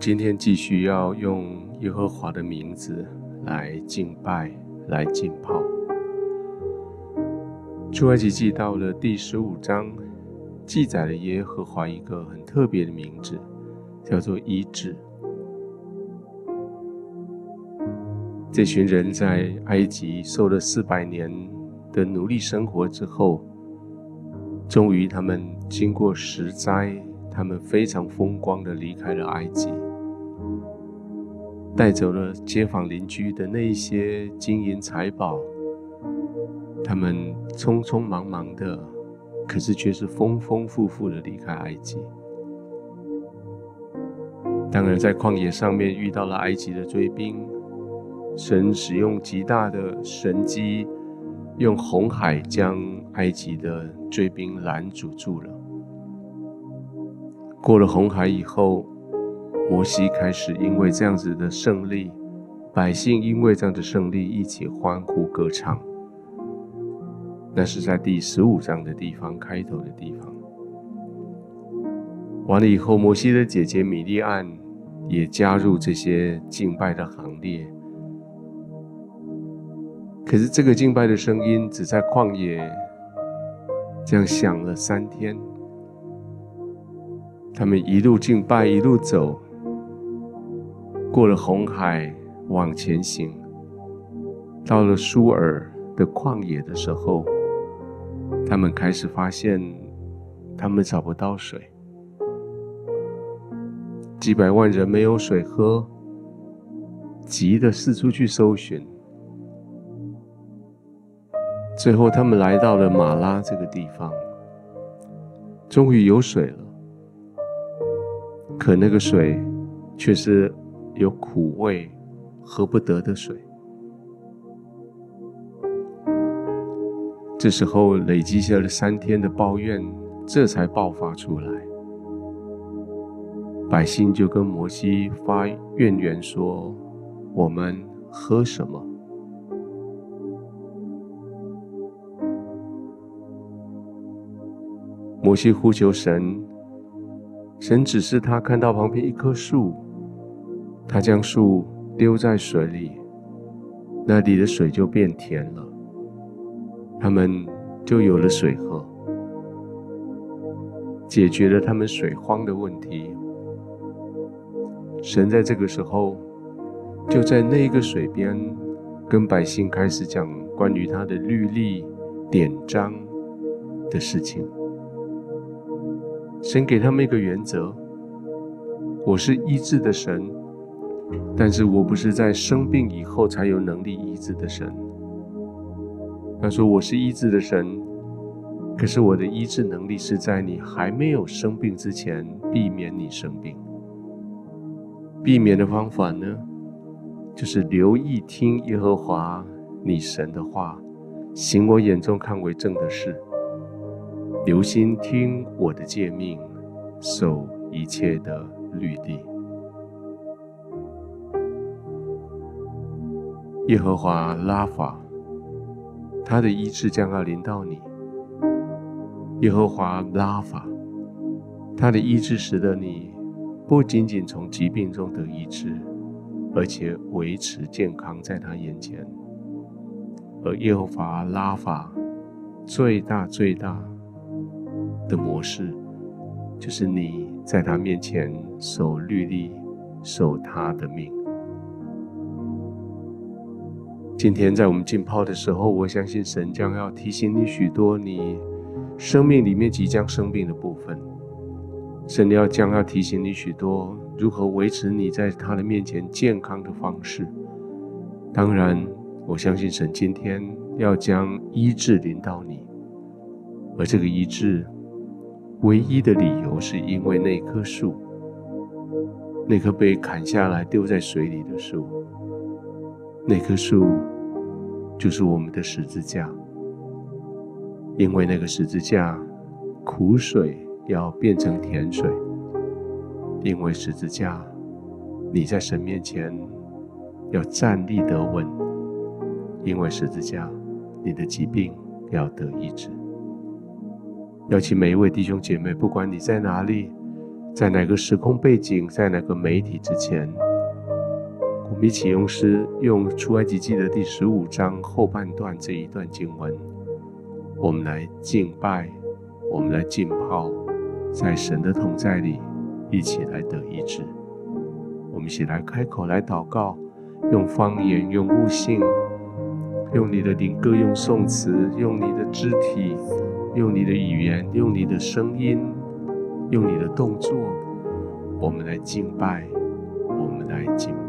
今天继续要用耶和华的名字来敬拜、来浸泡。出埃及记到了第十五章，记载了耶和华一个很特别的名字，叫做医治。这群人在埃及受了四百年的奴隶生活之后，终于他们经过十灾。他们非常风光地离开了埃及，带走了街坊邻居的那一些金银财宝。他们匆匆忙忙的，可是却是丰丰富富的离开埃及。当然，在旷野上面遇到了埃及的追兵，神使用极大的神迹，用红海将埃及的追兵拦阻住了。过了红海以后，摩西开始因为这样子的胜利，百姓因为这样的胜利一起欢呼歌唱。那是在第十五章的地方，开头的地方。完了以后，摩西的姐姐米利暗也加入这些敬拜的行列。可是这个敬拜的声音只在旷野这样响了三天。他们一路敬拜，一路走，过了红海，往前行，到了舒尔的旷野的时候，他们开始发现，他们找不到水，几百万人没有水喝，急得四处去搜寻，最后他们来到了马拉这个地方，终于有水了。可那个水却是有苦味、喝不得的水。这时候累积下了三天的抱怨，这才爆发出来。百姓就跟摩西发怨言说：“我们喝什么？”摩西呼求神。神指示他看到旁边一棵树，他将树丢在水里，那里的水就变甜了，他们就有了水喝，解决了他们水荒的问题。神在这个时候就在那个水边，跟百姓开始讲关于他的律例典章的事情。神给他们一个原则：我是医治的神，但是我不是在生病以后才有能力医治的神。他说我是医治的神，可是我的医治能力是在你还没有生病之前，避免你生病。避免的方法呢，就是留意听耶和华你神的话，行我眼中看为正的事。留心听我的诫命，守一切的律例。耶和华拉法，他的医治将要临到你。耶和华拉法，他的医治使得你不仅仅从疾病中得医治，而且维持健康在他眼前。而耶和华拉法最大最大的模式，就是你在他面前守律例，守他的命。今天在我们浸泡的时候，我相信神将要提醒你许多你生命里面即将生病的部分。神要将要提醒你许多如何维持你在他的面前健康的方式。当然，我相信神今天要将医治临到你，而这个医治。唯一的理由是因为那棵树，那棵被砍下来丢在水里的树，那棵树就是我们的十字架。因为那个十字架，苦水要变成甜水；因为十字架，你在神面前要站立得稳；因为十字架，你的疾病要得医治。邀请每一位弟兄姐妹，不管你在哪里，在哪个时空背景，在哪个媒体之前，比起用诗，用出埃及记的第十五章后半段这一段经文，我们来敬拜，我们来浸泡，在神的同在里，一起来得医治。我们一起来开口来祷告，用方言，用悟性，用你的灵歌，用颂词，用你的肢体，用你的语言，用你的声音，用你的动作，我们来敬拜，我们来浸泡。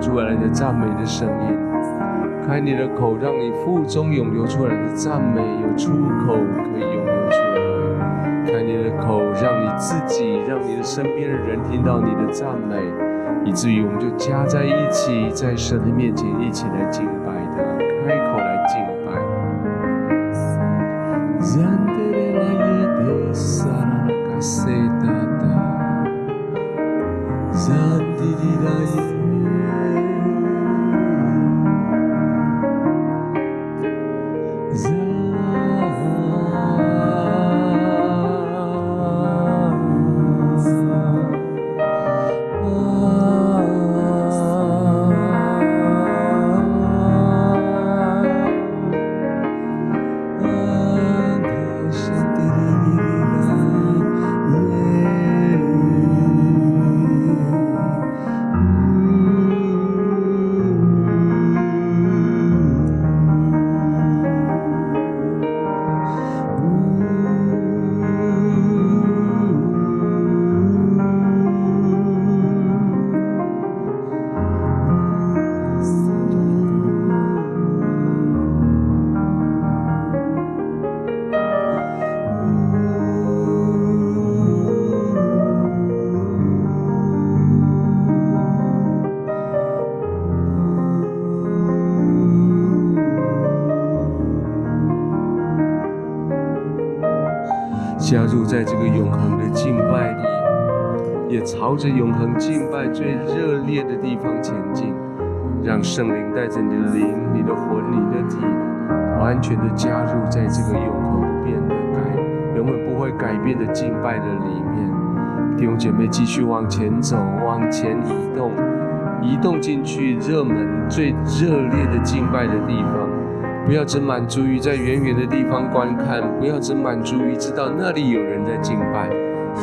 出来的赞美的声音。开你的口，让你腹中涌流出来的赞美有出口可以涌流出来。开你的口，让你自己，让你的身边的人听到你的赞美，以至于我们就加在一起，在神的面前一起来敬灵带着你的灵、你的魂、你的体，完全的加入在这个永恒不变的改、永远不会改变的敬拜的里面。弟兄姐妹，继续往前走，往前移动，移动进去热门最热烈的敬拜的地方。不要只满足于在远远的地方观看，不要只满足于知道那里有人在敬拜，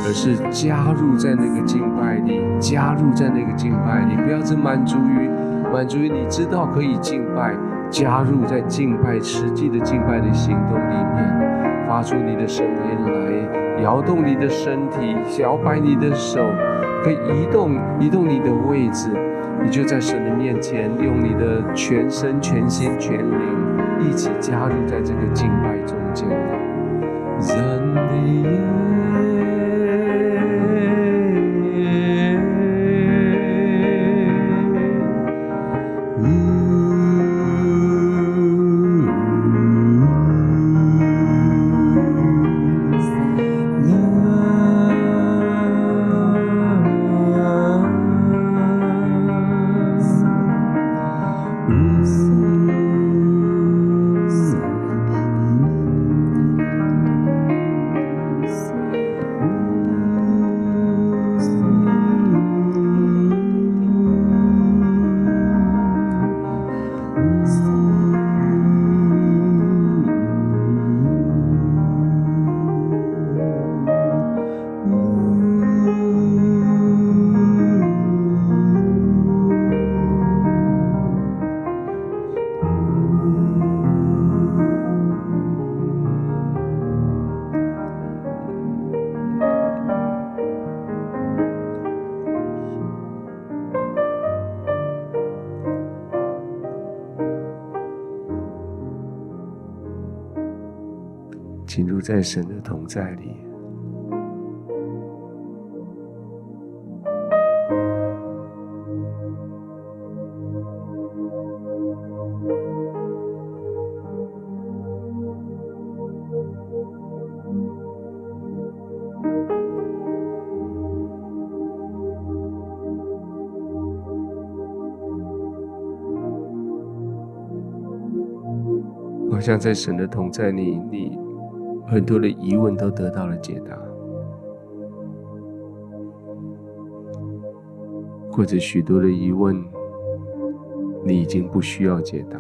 而是加入在那个敬拜里，加入在那个敬拜里。不要只满足于满足于你知道可以敬拜，加入在敬拜实际的敬拜的行动里面，发出你的声音来，摇动你的身体，摇摆你的手，可以移动移动你的位置，你就在神的面前，用你的全身、全心、全灵。一起加入在这个敬拜中间。进入在神的同在里。好像在神的同在里，你很多的疑问都得到了解答，或者许多的疑问，你已经不需要解答。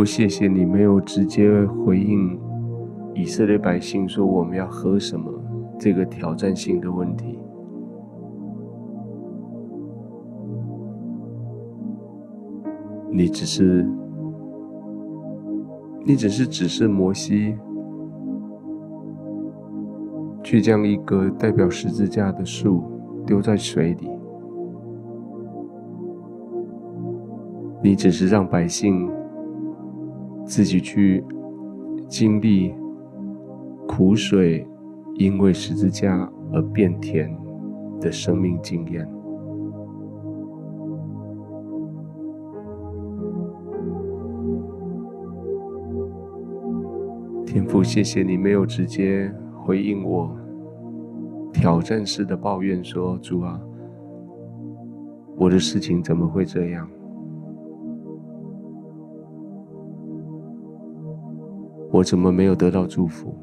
父，谢谢你没有直接回应以色列百姓说我们要喝什么这个挑战性的问题。你只是，你只是指示摩西去将一个代表十字架的树丢在水里。你只是让百姓。自己去经历苦水，因为十字架而变甜的生命经验。天父，谢谢你没有直接回应我挑战式的抱怨，说：“主啊，我的事情怎么会这样？”我怎么没有得到祝福？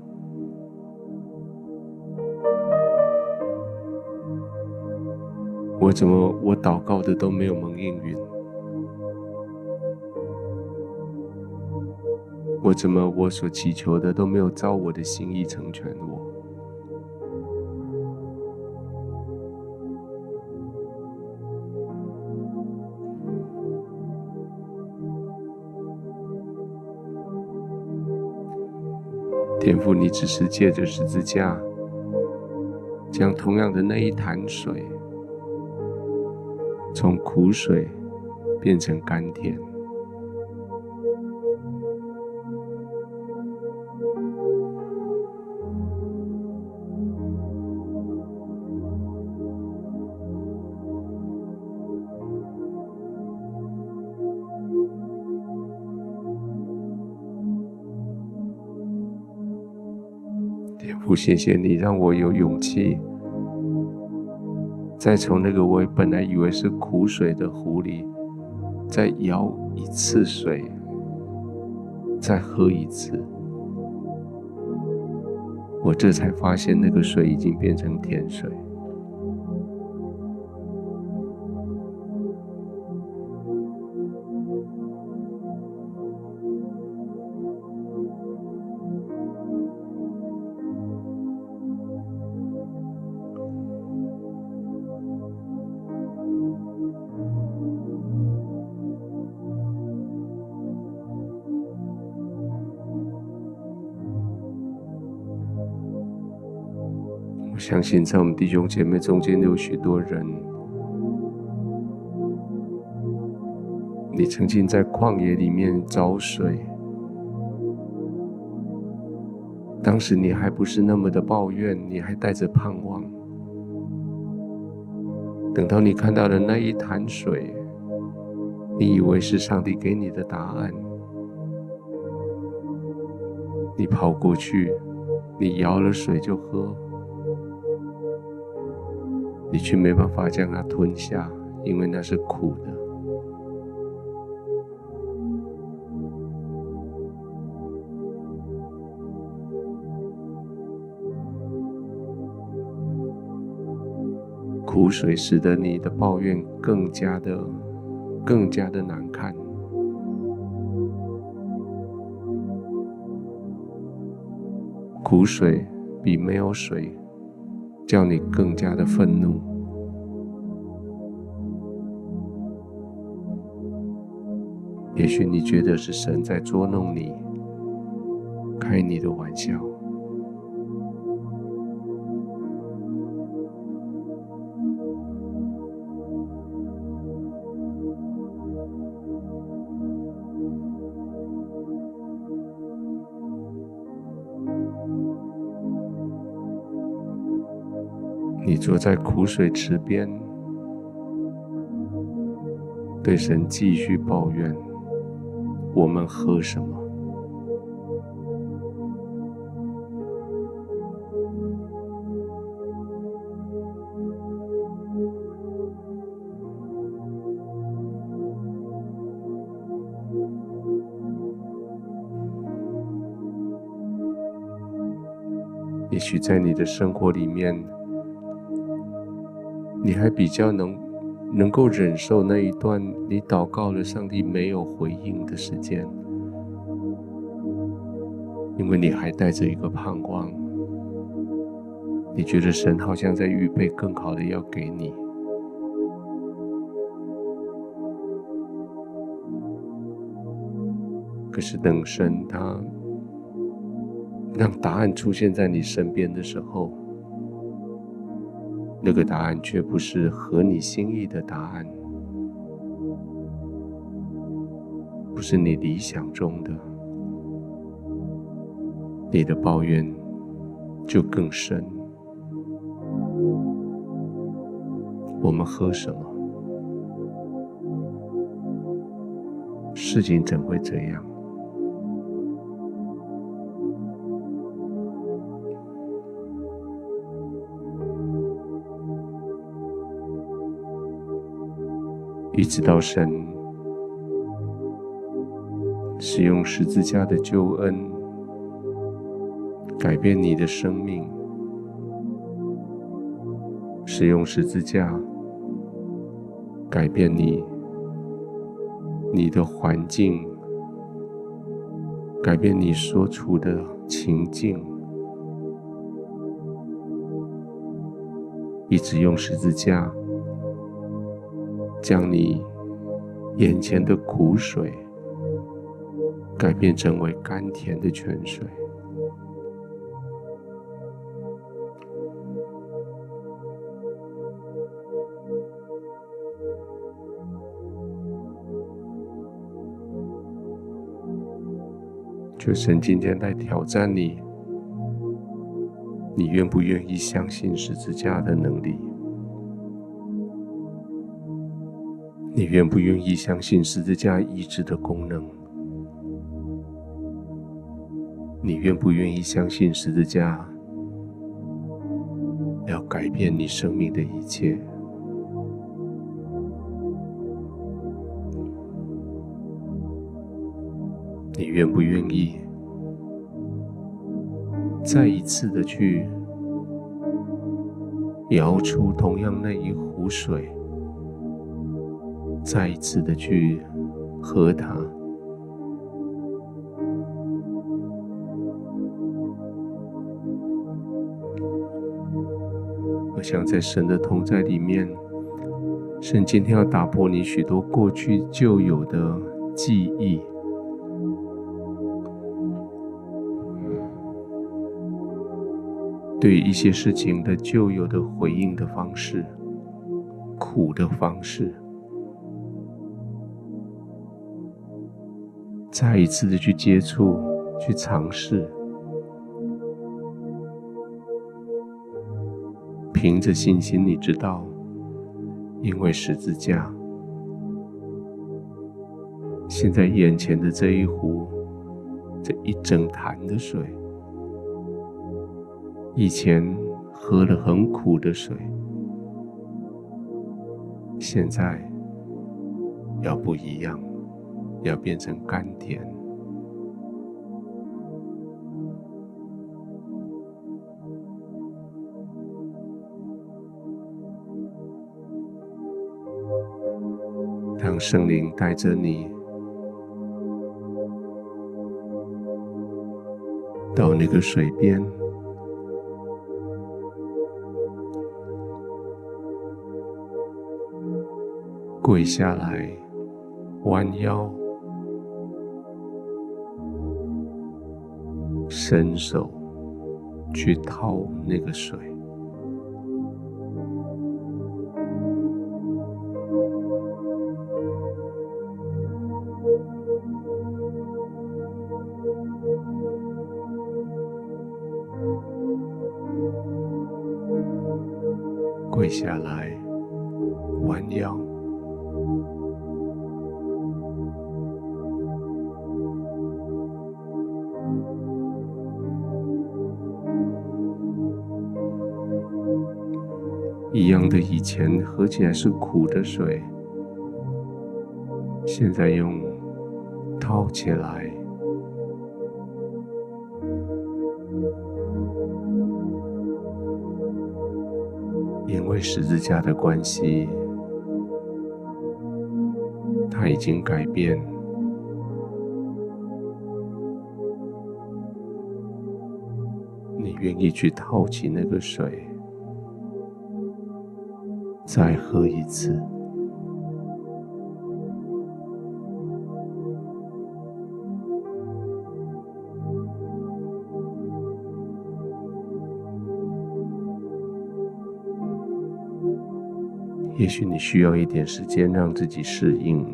我怎么我祷告的都没有蒙应允？我怎么我所祈求的都没有照我的心意成全我？天父，你只是借着十字架，将同样的那一潭水，从苦水变成甘甜。不，谢谢你让我有勇气，再从那个我本来以为是苦水的湖里，再舀一次水，再喝一次，我这才发现那个水已经变成甜水。我相信，在我们弟兄姐妹中间有许多人，你曾经在旷野里面找水，当时你还不是那么的抱怨，你还带着盼望。等到你看到了那一潭水，你以为是上帝给你的答案，你跑过去，你舀了水就喝。你却没办法将它吞下因为那是苦的。苦水使得你的抱怨更加的更加的难看。苦水比没有水叫你更加的愤怒。也许你觉得是神在捉弄你，开你的玩笑。坐在苦水池边，对神继续抱怨：“我们喝什么？”也许在你的生活里面，你还比较能能够忍受那一段你祷告了上帝没有回应的时间，因为你还带着一个盼望，你觉得神好像在预备更好的要给你。可是等神他让答案出现在你身边的时候，那个答案却不是合你心意的答案，不是你理想中的，你的抱怨就更深。我们喝什么？事情怎会这样？直到神使用十字架的救恩改变你的生命，使用十字架改变你，你的环境，改变你所处的情境，一直用十字架。将你眼前的苦水改变成为甘甜的泉水，就神今天来挑战你，你愿不愿意相信十字架的能力？你愿不愿意相信十字架医治的功能？你愿不愿意相信十字架要改变你生命的一切？你愿不愿意再一次的去舀出同样那一壶水？再一次的去喝它。我想在神的同在里面，神今天要打破你许多过去旧有的记忆，对一些事情的旧有的回应的方式，苦的方式。再一次的去接触，去尝试，凭着信心，你知道，因为十字架，现在眼前的这一壶，这一整坛的水，以前喝了很苦的水，现在要不一样。要变成甘甜。当圣灵带着你到那个水边，跪下来，弯腰，伸手去掏那个水。前喝起来是苦的水，现在用掏起来。因为十字架的关系，它已经改变。你愿意去套起那个水，再喝一次。也许你需要一点时间让自己适应，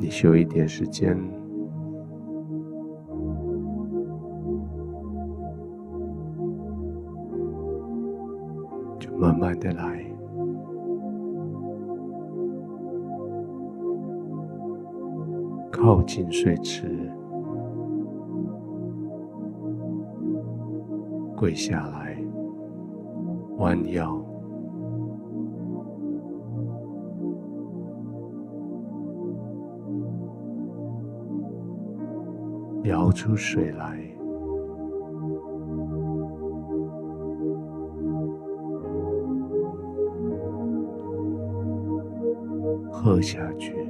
你需要一点时间，慢的来，靠近水池。跪下来，弯腰，舀出水来，喝下去。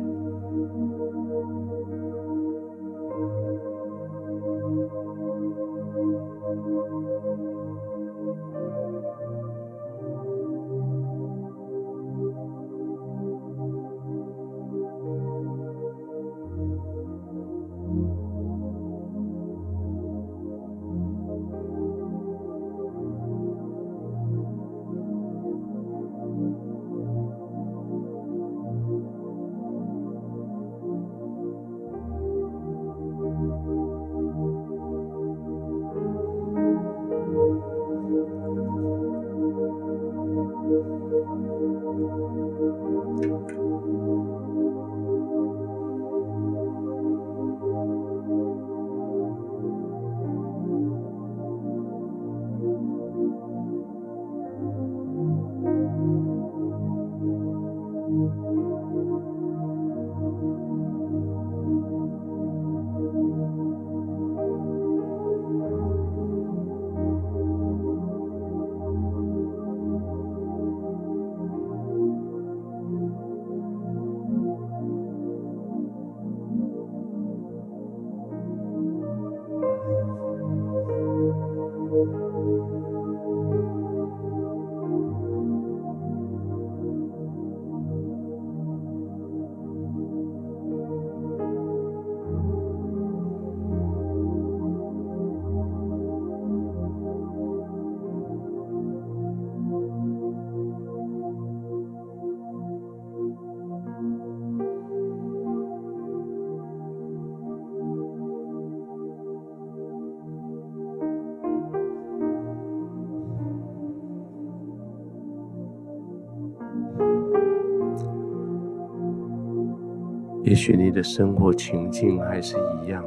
也许你的生活情境还是一样，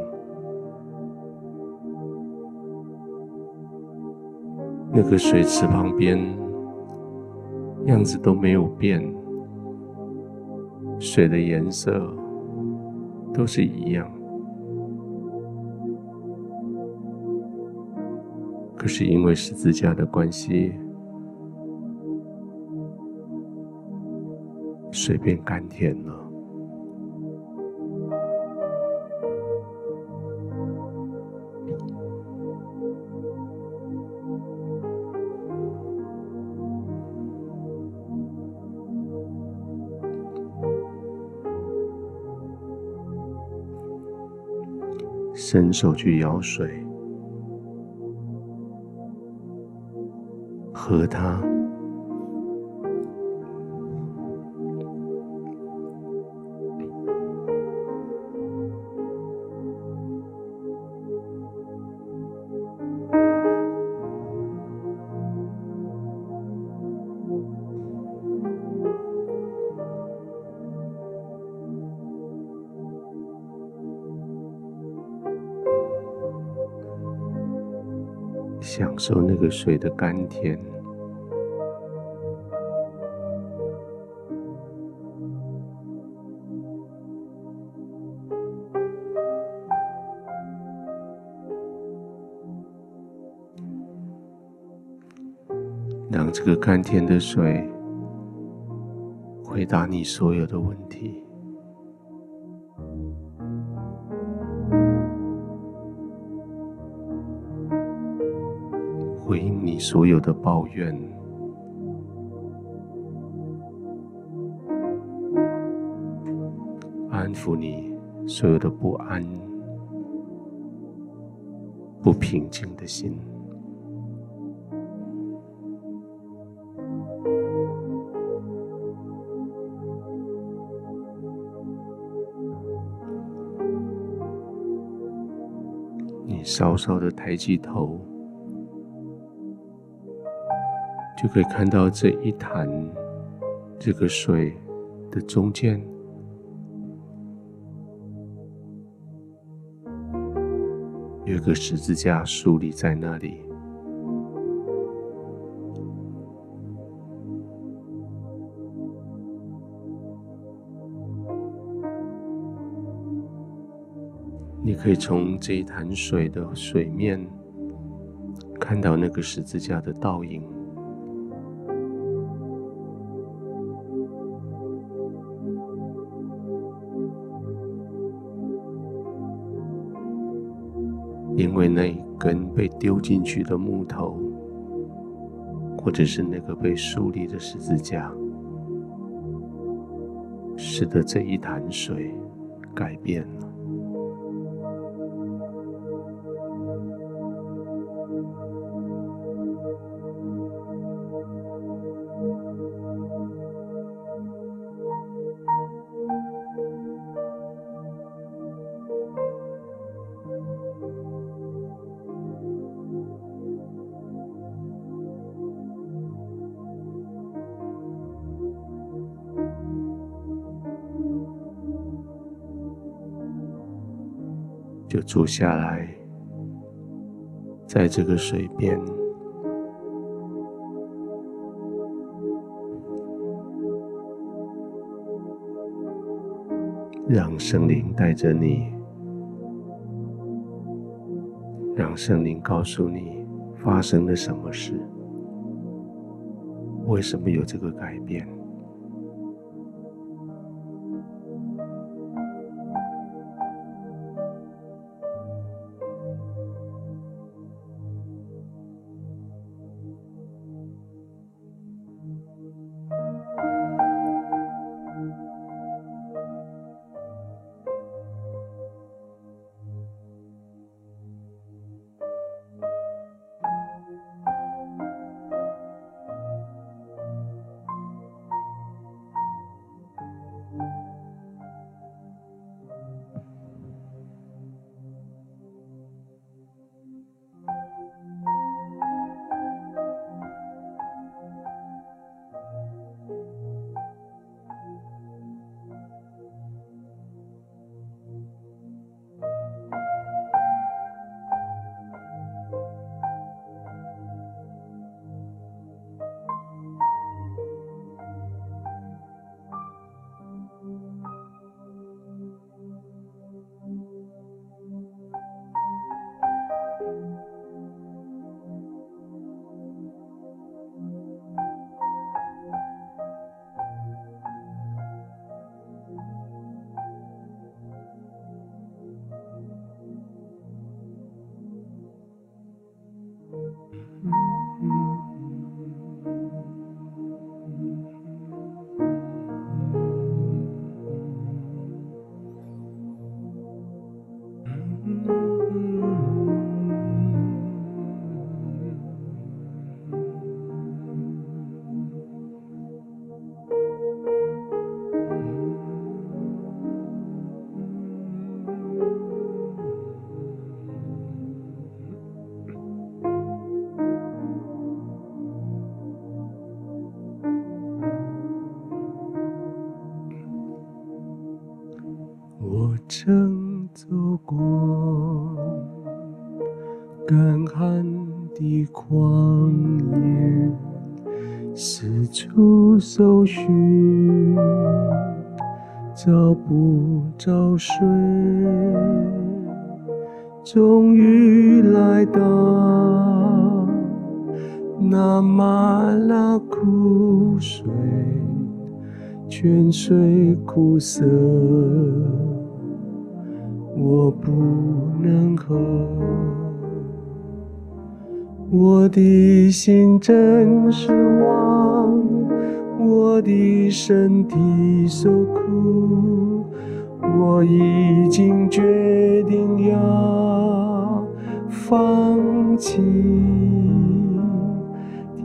那个水池旁边样子都没有变，水的颜色都是一样，可是因为十字架的关系，水变甘甜了。伸手去舀水，喝它。享受那个水的甘甜，让这个甘甜的水回答你所有的问题。所有的抱怨，安抚你所有的不安、不平静的心。你稍稍的抬起头。就可以看到这一潭这个水的中间，有一个十字架竖立在那里。你可以从这一潭水的水面看到那个十字架的倒影。丢进去的木头，或者是那个被竖立的十字架，使得这一潭水改变了。住下来，在这个水边，让圣灵带着你，让圣灵告诉你发生了什么事，为什么有这个改变。旷野，四处搜寻，找不着水，终于来到那玛纳苦水。泉水苦涩，我不能喝。我的心真失望，我的身体受苦，我已经决定要放弃。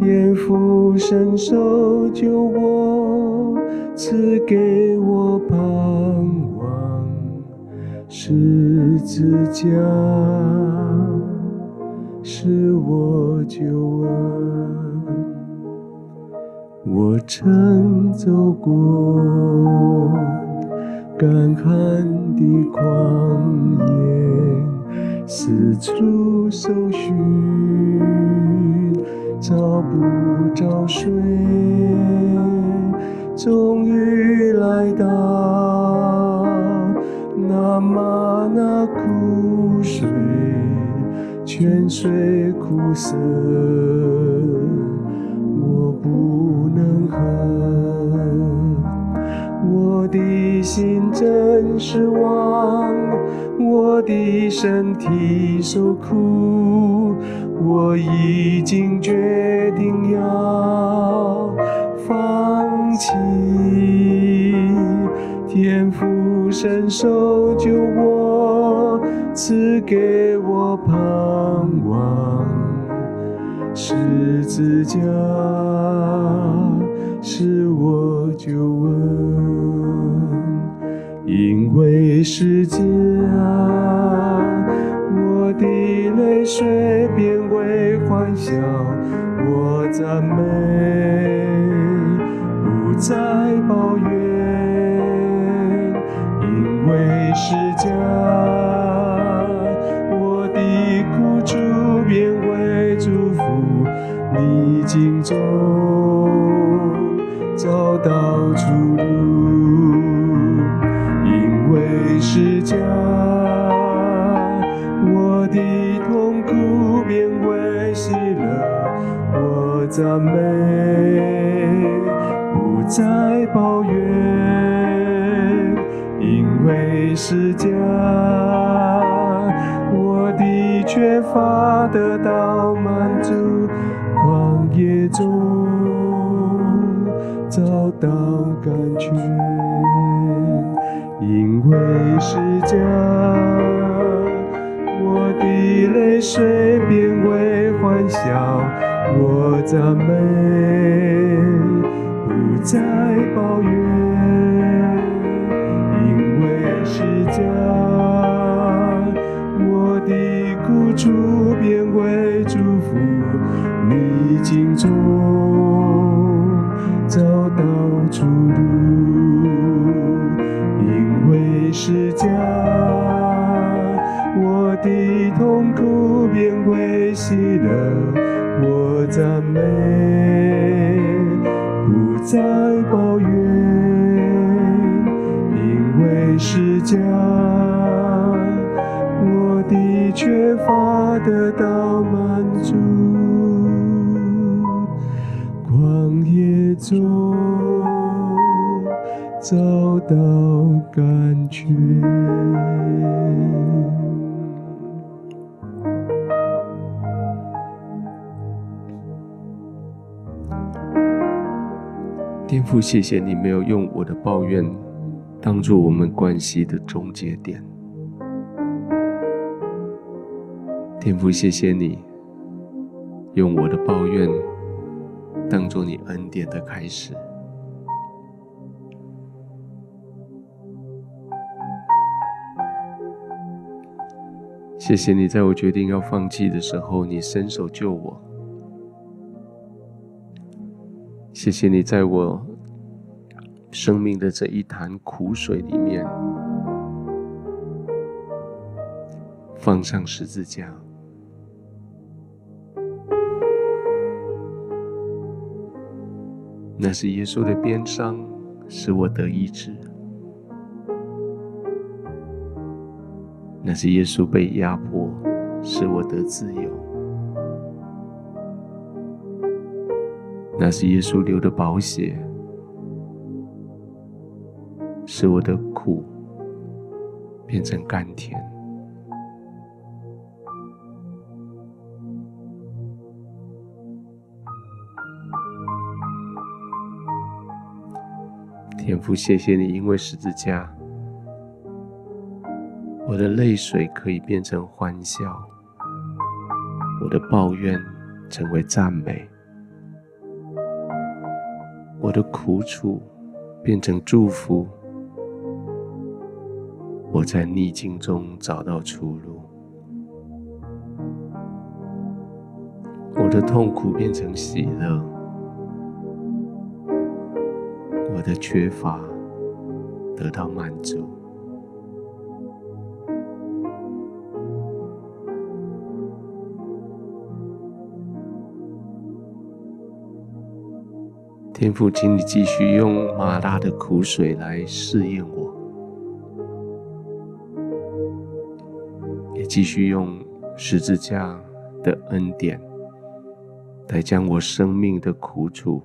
天父伸手救我。赐给我盼望，十字架是我救恩。我曾走过干旱的旷野，四处搜寻，找不着水。终于来到那玛纳苦水，泉水苦涩，我不能喝。我的心真失望，我的身体受苦，我已经决定要放弃，天父伸手救我，赐给我十字架是我救恩，因为是家，我的泪水变为欢笑，我赞美。赞美。不再抱怨，因为是家，我的缺乏得到满足，旷野中找到甘泉，因为是家，我的泪水赞美。天父，谢谢你没有用我的抱怨当做我们关系的终结点。天父，谢谢你用我的抱怨当做你恩典的开始。谢谢你在我决定要放弃的时候，你伸手救我。谢谢你在我生命的这一潭苦水里面，放上十字架。那是耶稣的鞭伤，使我得医治；那是耶稣被压迫，使我得自由；那是耶稣流的宝血，使我的苦变成甘甜。天父，谢谢你，因为十字架，我的泪水可以变成欢笑，我的抱怨成为赞美，我的苦楚变成祝福，我在逆境中找到出路，我的痛苦变成喜乐。我的缺乏得到满足，天父，请你继续用马拉的苦水来试验我，也继续用十字架的恩典来将我生命的苦楚。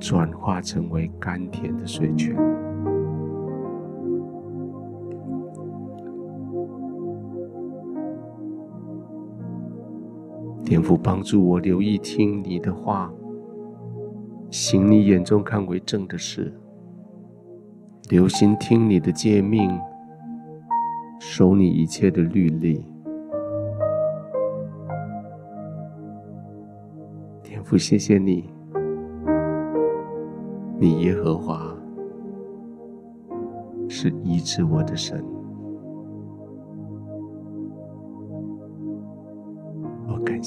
转化成为甘甜的水泉。天父帮助我留意听你的话，行你眼中看为正的事，留心听你的诫命，守你一切的律例。天父，谢谢你。你耶和华是医治我的神，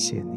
我感谢你。